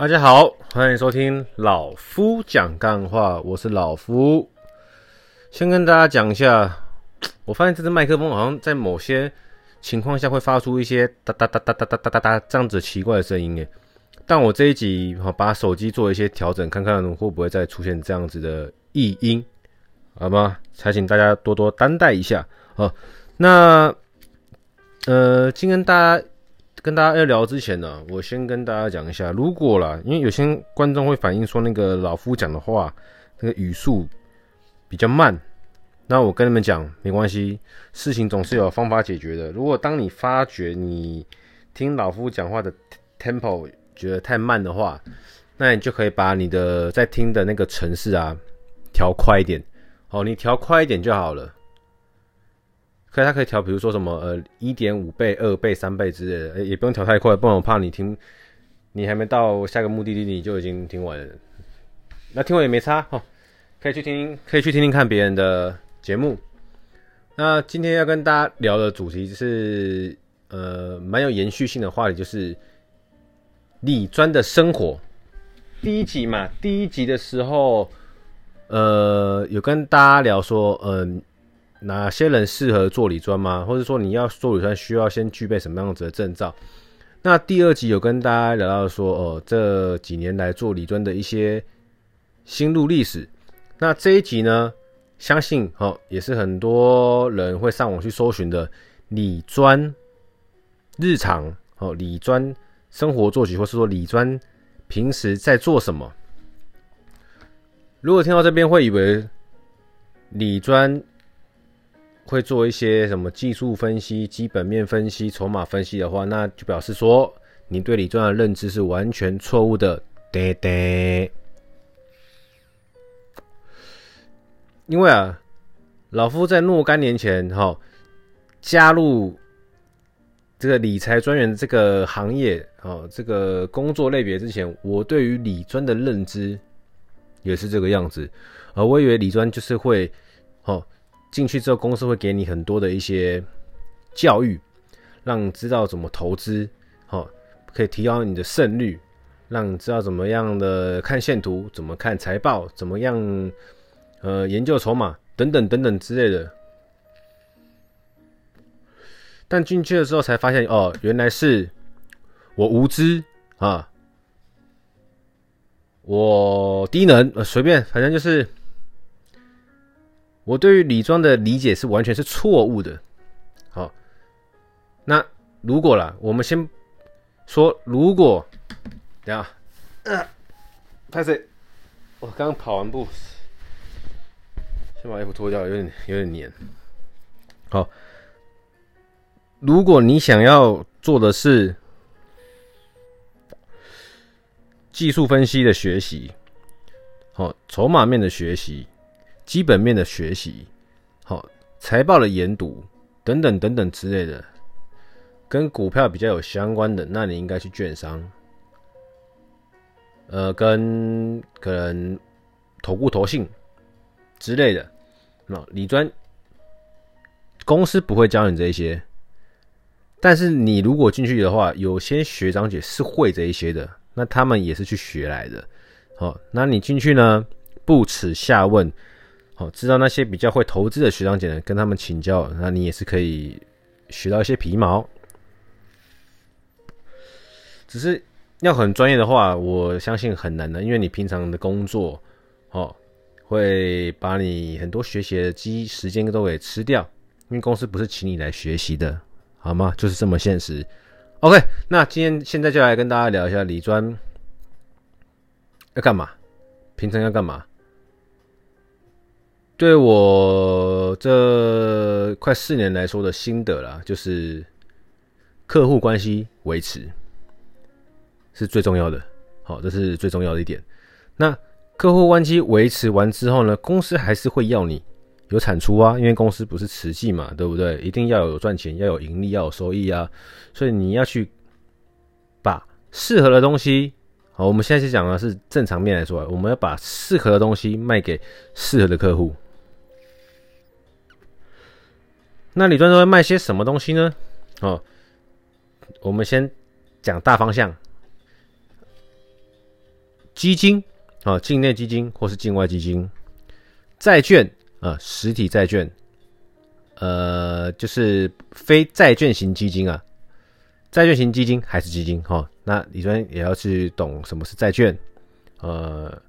大家好，欢迎收听老夫讲干话，我是老夫。先跟大家讲一下，我发现这支麦克风好像在某些情况下会发出一些哒哒哒哒哒哒哒哒哒这样子奇怪的声音诶。但我这一集好把手机做一些调整，看看会不会再出现这样子的异音，好吗？还请大家多多担待一下。好，那呃，今天大家。跟大家要聊之前呢，我先跟大家讲一下，如果啦，因为有些观众会反映说那个老夫讲的话，那个语速比较慢，那我跟你们讲，没关系，事情总是有方法解决的。如果当你发觉你听老夫讲话的 tempo 觉得太慢的话，那你就可以把你的在听的那个程式啊调快一点，哦，你调快一点就好了。可以，它可以调，比如说什么呃，一点五倍、二倍、三倍之类的，也不用调太快，不然我怕你听，你还没到下个目的地，你就已经听完了。那听完也没差哈，可以去听，可以去听听看别人的节目。那今天要跟大家聊的主题是呃，蛮有延续性的话题，就是理专的生活。第一集嘛，第一集的时候，呃，有跟大家聊说，嗯、哪些人适合做理专吗？或者说你要做理专需要先具备什么样子的证照？那第二集有跟大家聊到说，哦，这几年来做理专的一些心路历史。那这一集呢，相信哦也是很多人会上网去搜寻的理专日常哦，理专生活作息，或是说理专平时在做什么？如果听到这边会以为理专。会做一些什么技术分析、基本面分析、筹码分析的话，那就表示说你对理专的认知是完全错误的。对对。因为啊，老夫在若干年前哈、加入这个理财专员这个行业哦，这个工作类别之前，我对于理专的认知也是这个样子，而我以为理专就是会哦。进去之后，公司会给你很多的一些教育，让你知道怎么投资，好，可以提高你的胜率，让你知道怎么样的看线图，怎么看财报，怎么样，呃，研究筹码等等等等之类的。但进去的时候才发现，哦，原来是我无知啊，我低能，呃，随便，反正就是。我对于李庄的理解是完全是错误的。好，那如果啦，我们先说，如果等下，呃，拍谁？我刚刚跑完步，先把衣服脱掉，有点有点黏。好，如果你想要做的是技术分析的学习，好，筹码面的学习。基本面的学习，好，财报的研读等等等等之类的，跟股票比较有相关的，那你应该去券商，呃，跟可能投顾投信之类的，那理专公司不会教你这一些，但是你如果进去的话，有些学长姐是会这一些的，那他们也是去学来的，好，那你进去呢，不耻下问。好，知道那些比较会投资的学长姐呢，跟他们请教，那你也是可以学到一些皮毛。只是要很专业的话，我相信很难的，因为你平常的工作，哦，会把你很多学习的机时间都给吃掉，因为公司不是请你来学习的，好吗？就是这么现实。OK，那今天现在就来跟大家聊一下理专要干嘛，平常要干嘛。对我这快四年来说的心得啦，就是客户关系维持是最重要的。好，这是最重要的一点。那客户关系维持完之后呢，公司还是会要你有产出啊，因为公司不是慈济嘛，对不对？一定要有赚钱，要有盈利，要有收益啊。所以你要去把适合的东西，好，我们现在是讲的是正常面来说，我们要把适合的东西卖给适合的客户。那李专都会卖些什么东西呢？哦，我们先讲大方向。基金啊，境内基金或是境外基金，债券啊，实体债券，呃，就是非债券型基金啊，债券型基金还是基金哈。那李专也要去懂什么是债券，呃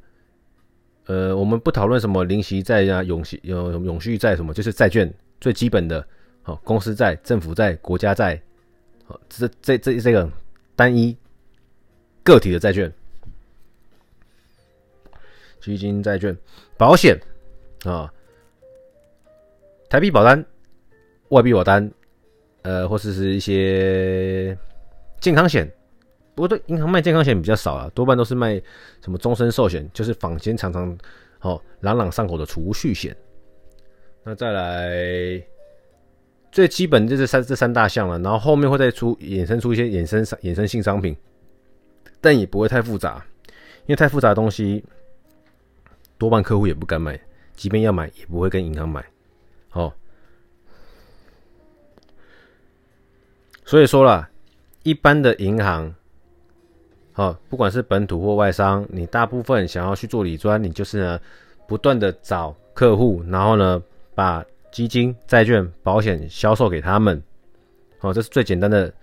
呃，我们不讨论什么零息债啊、永息有永续债什么，就是债券最基本的，好，公司债、政府债、国家债，好，这这这这个单一个体的债券。基金、债券、保险啊，台币保单、外币保单，呃，或者是一些健康险。不过，对银行卖健康险比较少啊，多半都是卖什么终身寿险，就是坊间常常哦朗朗上口的储蓄险。那再来最基本就是三这三大项了，然后后面会再出衍生出一些衍生衍生性商品，但也不会太复杂，因为太复杂的东西。多半客户也不敢买，即便要买，也不会跟银行买。哦，所以说啦，一般的银行，哦，不管是本土或外商，你大部分想要去做理专，你就是呢，不断的找客户，然后呢，把基金、债券、保险销售给他们。哦，这是最简单的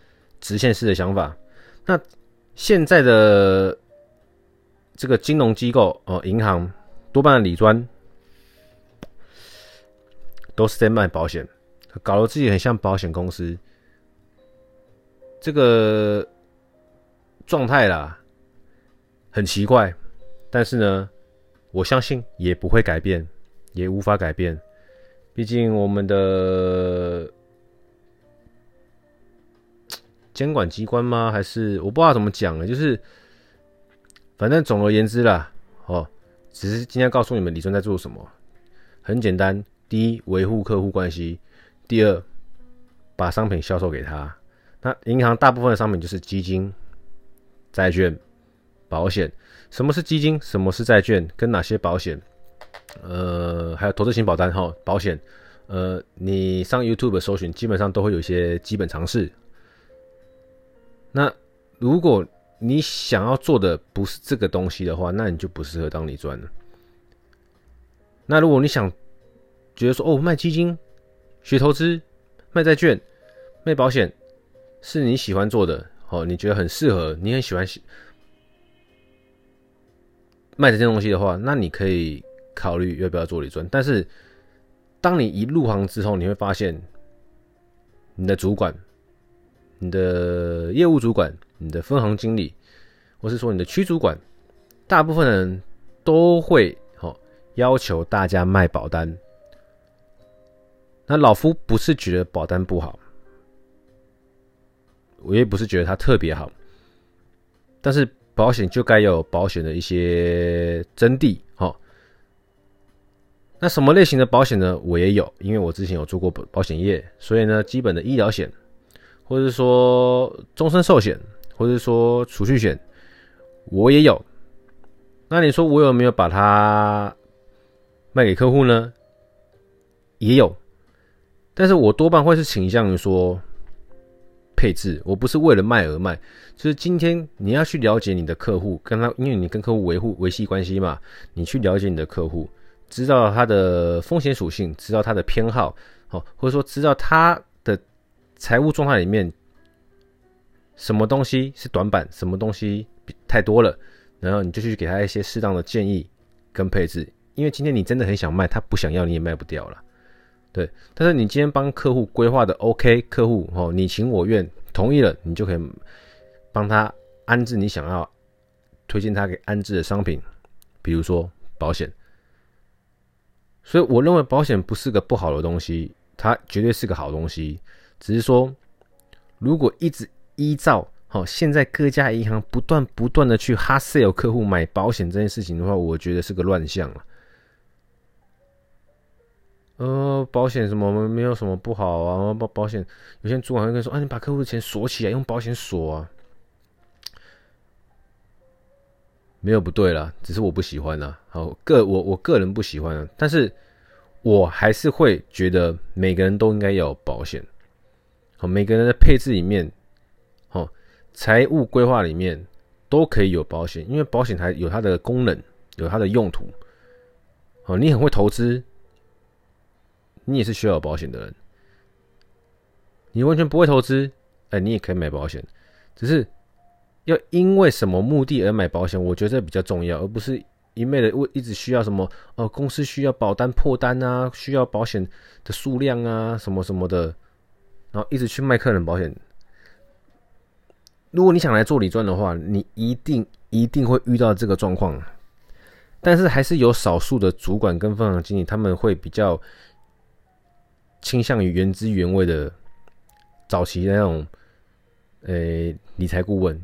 直线式的想法。那现在的这个金融机构哦，银行。多半的理专都是在卖保险，搞得自己很像保险公司，这个状态啦，很奇怪。但是呢，我相信也不会改变，也无法改变。毕竟我们的监管机关吗？还是我不知道怎么讲了，就是反正总而言之啦，哦。只是今天告诉你们，理专在做什么？很简单：第一，维护客户关系；第二，把商品销售给他。那银行大部分的商品就是基金、债券、保险。什么是基金？什么是债券？跟哪些保险？呃，还有投资型保单哈，保险。呃，你上 YouTube 搜寻，基本上都会有一些基本常识。那如果你想要做的不是这个东西的话，那你就不适合当理专了。那如果你想觉得说哦，卖基金、学投资、卖债券、卖保险是你喜欢做的哦，你觉得很适合，你很喜欢卖这件东西的话，那你可以考虑要不要做理专。但是当你一入行之后，你会发现你的主管、你的业务主管。你的分行经理，或是说你的区主管，大部分人都会好要求大家卖保单。那老夫不是觉得保单不好，我也不是觉得它特别好，但是保险就该有保险的一些真谛。那什么类型的保险呢？我也有，因为我之前有做过保保险业，所以呢，基本的医疗险，或者说终身寿险。或者说储蓄险，我也有。那你说我有没有把它卖给客户呢？也有，但是我多半会是倾向于说配置。我不是为了卖而卖，就是今天你要去了解你的客户，跟他，因为你跟客户维护维系关系嘛，你去了解你的客户，知道他的风险属性，知道他的偏好，哦，或者说知道他的财务状态里面。什么东西是短板？什么东西太多了？然后你就去给他一些适当的建议跟配置。因为今天你真的很想卖，他不想要你也卖不掉了，对。但是你今天帮客户规划的 OK，客户哦你情我愿同意了，你就可以帮他安置你想要推荐他给安置的商品，比如说保险。所以我认为保险不是个不好的东西，它绝对是个好东西。只是说如果一直依照好，现在各家银行不断不断的去哈 sell 客户买保险这件事情的话，我觉得是个乱象了。呃，保险什么没有什么不好啊？保保险有些主管会跟说啊，你把客户的钱锁起来，用保险锁啊，没有不对啦，只是我不喜欢啦。好，个我我个人不喜欢啊，但是我还是会觉得每个人都应该要有保险。好，每个人的配置里面。好财务规划里面都可以有保险，因为保险还有它的功能，有它的用途。哦，你很会投资，你也是需要保险的人。你完全不会投资，哎，你也可以买保险，只是要因为什么目的而买保险，我觉得这比较重要，而不是一昧的为一直需要什么哦，公司需要保单破单啊，需要保险的数量啊，什么什么的，然后一直去卖客人保险。如果你想来做理赚的话，你一定一定会遇到这个状况。但是还是有少数的主管跟分行经理，他们会比较倾向于原汁原味的早期的那种，诶、理财顾问。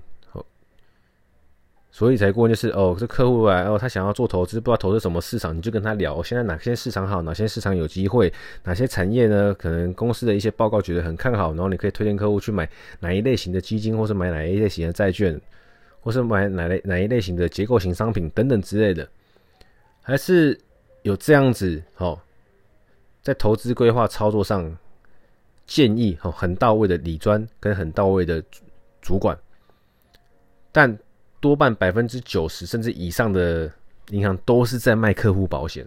所以才过就是哦，这客户来哦，他想要做投资，不知道投资什么市场，你就跟他聊，现在哪些市场好，哪些市场有机会，哪些产业呢？可能公司的一些报告觉得很看好，然后你可以推荐客户去买哪一类型的基金，或是买哪一类型的债券，或是买哪类哪一类型的结构型商品等等之类的。还是有这样子哦，在投资规划操作上建议哦很到位的理专跟很到位的主管，但多半百分之九十甚至以上的银行都是在卖客户保险。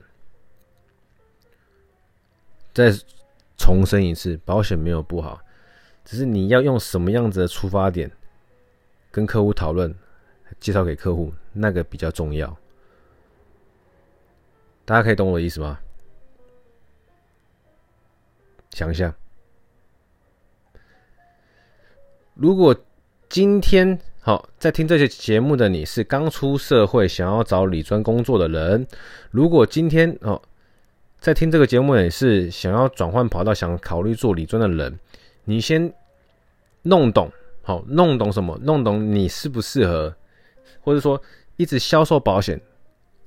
再重申一次，保险没有不好，只是你要用什么样子的出发点跟客户讨论，介绍给客户，那个比较重要。大家可以懂我的意思吗？想一下，如果今天好在听这些节目的你是刚出社会想要找理专工作的人，如果今天哦在听这个节目也是想要转换跑道想考虑做理专的人，你先弄懂好弄懂什么？弄懂你适不适合，或者说一直销售保险，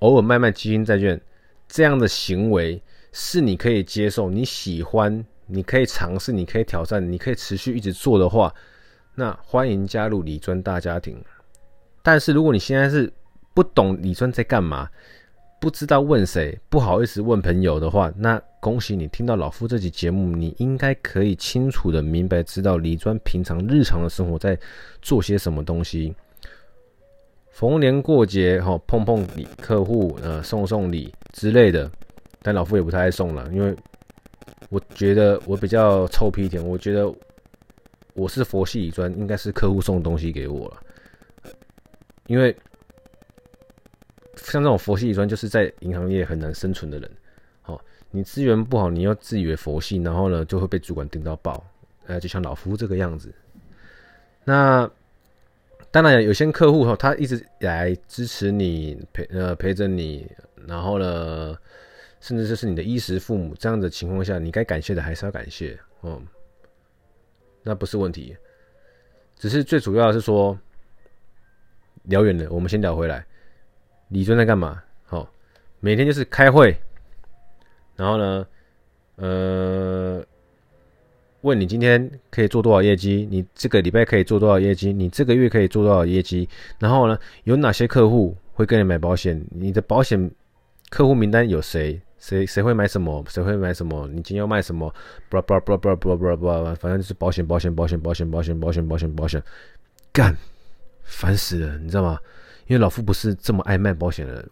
偶尔卖卖基金债券。这样的行为是你可以接受、你喜欢、你可以尝试、你可以挑战、你可以持续一直做的话，那欢迎加入李专大家庭。但是如果你现在是不懂李专在干嘛，不知道问谁，不好意思问朋友的话，那恭喜你听到老夫这期节目，你应该可以清楚的明白知道李专平常日常的生活在做些什么东西。逢年过节哈，碰碰礼客户，呃，送送礼之类的，但老夫也不太爱送了，因为我觉得我比较臭屁一点，我觉得我是佛系乙专，应该是客户送东西给我了，因为像这种佛系乙专，就是在银行业很难生存的人，好，你资源不好，你又自以为佛系，然后呢就会被主管盯到爆，呃，就像老夫这个样子，那。当然，有些客户哈，他一直来支持你，陪呃陪着你，然后呢，甚至就是你的衣食父母这样的情况下，你该感谢的还是要感谢，嗯，那不是问题，只是最主要的是说，聊远了，我们先聊回来，李尊在干嘛？好，每天就是开会，然后呢，呃。问你今天可以做多少业绩？你这个礼拜可以做多少业绩？你这个月可以做多少业绩？然后呢，有哪些客户会跟你买保险？你的保险客户名单有谁？谁谁会买什么？谁会买什么？你今天要卖什么？不不不不不不不，反正就是保险保险保险保险保险保险保险保险，干，烦死了，你知道吗？因为老夫不是这么爱卖保险的人，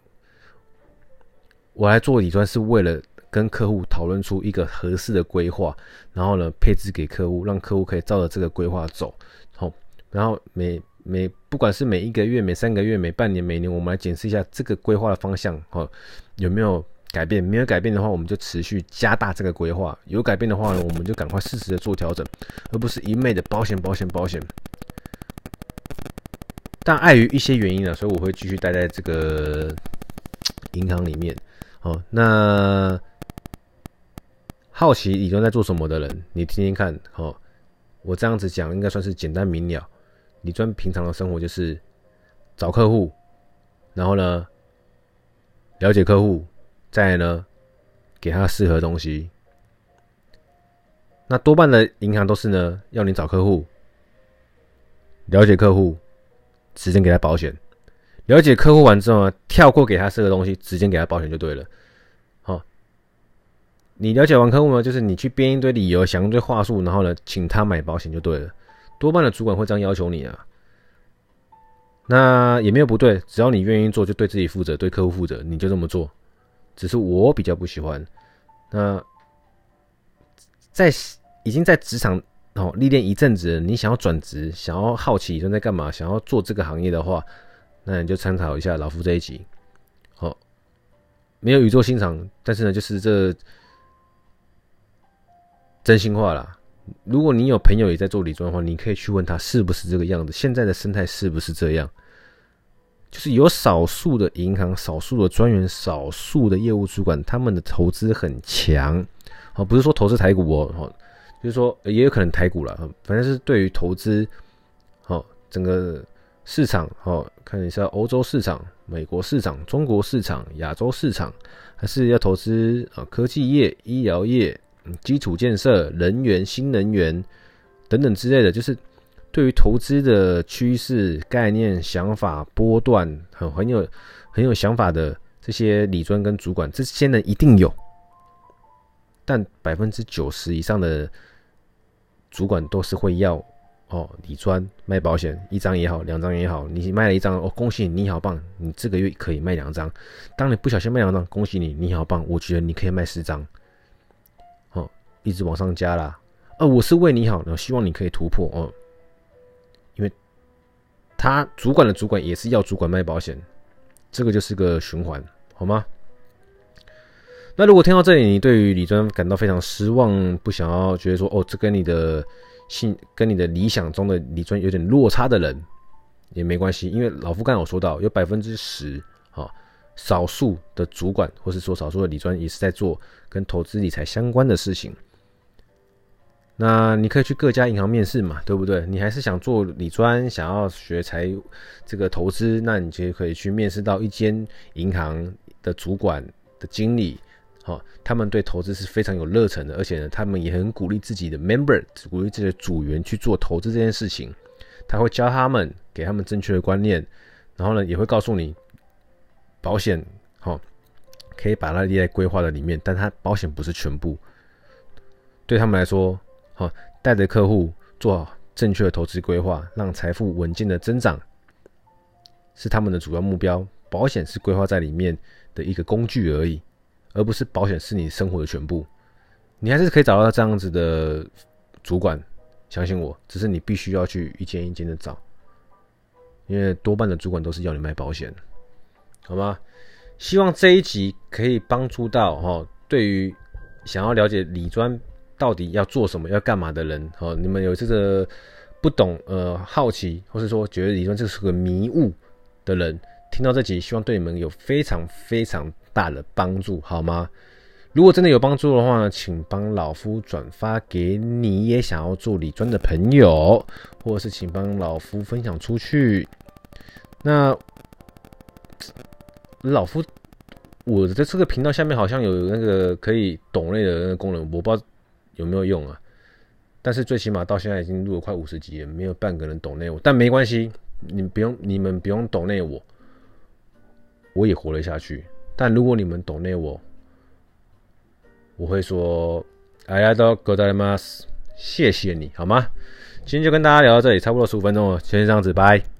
我来做理专是为了。跟客户讨论出一个合适的规划，然后呢，配置给客户，让客户可以照着这个规划走。好，然后每每不管是每一个月、每三个月、每半年、每年，我们来检视一下这个规划的方向，哦，有没有改变？没有改变的话，我们就持续加大这个规划；有改变的话呢，我们就赶快适时的做调整，而不是一味的保险、保险、保险。但碍于一些原因呢，所以我会继续待在这个银行里面。好，那。好奇理专在做什么的人，你听听看。哦，我这样子讲应该算是简单明了。理专平常的生活就是找客户，然后呢，了解客户，再呢，给他适合东西。那多半的银行都是呢，要你找客户，了解客户，直接给他保险。了解客户完之后呢，跳过给他适合东西，直接给他保险就对了。好你了解完客户呢，就是你去编一堆理由，想一堆话术，然后呢，请他买保险就对了。多半的主管会这样要求你啊。那也没有不对，只要你愿意做，就对自己负责，对客户负责，你就这么做。只是我比较不喜欢。那在已经在职场哦历练一阵子，你想要转职，想要好奇正在干嘛，想要做这个行业的话，那你就参考一下老夫这一集。好、哦，没有语重心长，但是呢，就是这真心话啦。如果你有朋友也在做理专的话，你可以去问他是不是这个样子。现在的生态是不是这样？就是有少数的银行、少数的专员、少数的业务主管，他们的投资很强。哦，不是说投资台股哦，就是说也有可能台股了。反正是对于投资，哦，整个市场哦，看一下欧洲市场、美国市场、中国市场、亚洲市场，还是要投资啊科技业、医疗业。基础建设、能源、新能源等等之类的，就是对于投资的趋势、概念、想法、波段，很很有很有想法的这些理专跟主管，这些人一定有，但百分之九十以上的主管都是会要哦，理专卖保险一张也好，两张也好，你卖了一张哦，恭喜你，你好棒，你这个月可以卖两张。当你不小心卖两张，恭喜你，你好棒，我觉得你可以卖四张。哦一直往上加啦，呃，我是为你好，我希望你可以突破哦，他主管的主管也是要主管卖保险，这个就是个循环，好吗？那如果听到这里，你对于理专感到非常失望，不想要觉得说哦，这跟你的信跟你的理想中的理专有点落差的人，也没关系，因为老夫刚刚有说到，有百分之十啊，少数的主管或是说少数的理专也是在做跟投资理财相关的事情。那你可以去各家银行面试嘛，对不对？你还是想做理专，想要学财这个投资，那你就可以去面试到一间银行的主管的经理，好，他们对投资是非常有热忱的，而且呢，他们也很鼓励自己的 member，鼓励自己的组员去做投资这件事情。他会教他们，给他们正确的观念，然后呢，也会告诉你保险，好，可以把它列在规划的里面，但它保险不是全部，对他们来说。好，带着客户做好正确的投资规划，让财富稳健的增长，是他们的主要目标。保险是规划在里面的一个工具而已，而不是保险是你生活的全部。你还是可以找到这样子的主管，相信我，只是你必须要去一间一间的找，因为多半的主管都是要你卖保险，好吗？希望这一集可以帮助到哈，对于想要了解理专。到底要做什么、要干嘛的人？哦，你们有这个不懂、呃好奇，或是说觉得理专这是个迷雾的人，听到这集，希望对你们有非常非常大的帮助，好吗？如果真的有帮助的话呢，请帮老夫转发给你也想要做理专的朋友，或者是请帮老夫分享出去。那老夫，我的这个频道下面好像有那个可以懂类的那个功能，我不知道。有没有用啊？但是最起码到现在已经录了快五十集了，没有半个人抖内我。但没关系，你不用，你们不用抖内我，我也活了下去。但如果你们抖内我，我会说ありがとうございます，谢谢你好吗？今天就跟大家聊到这里，差不多十五分钟了，先这样子，拜。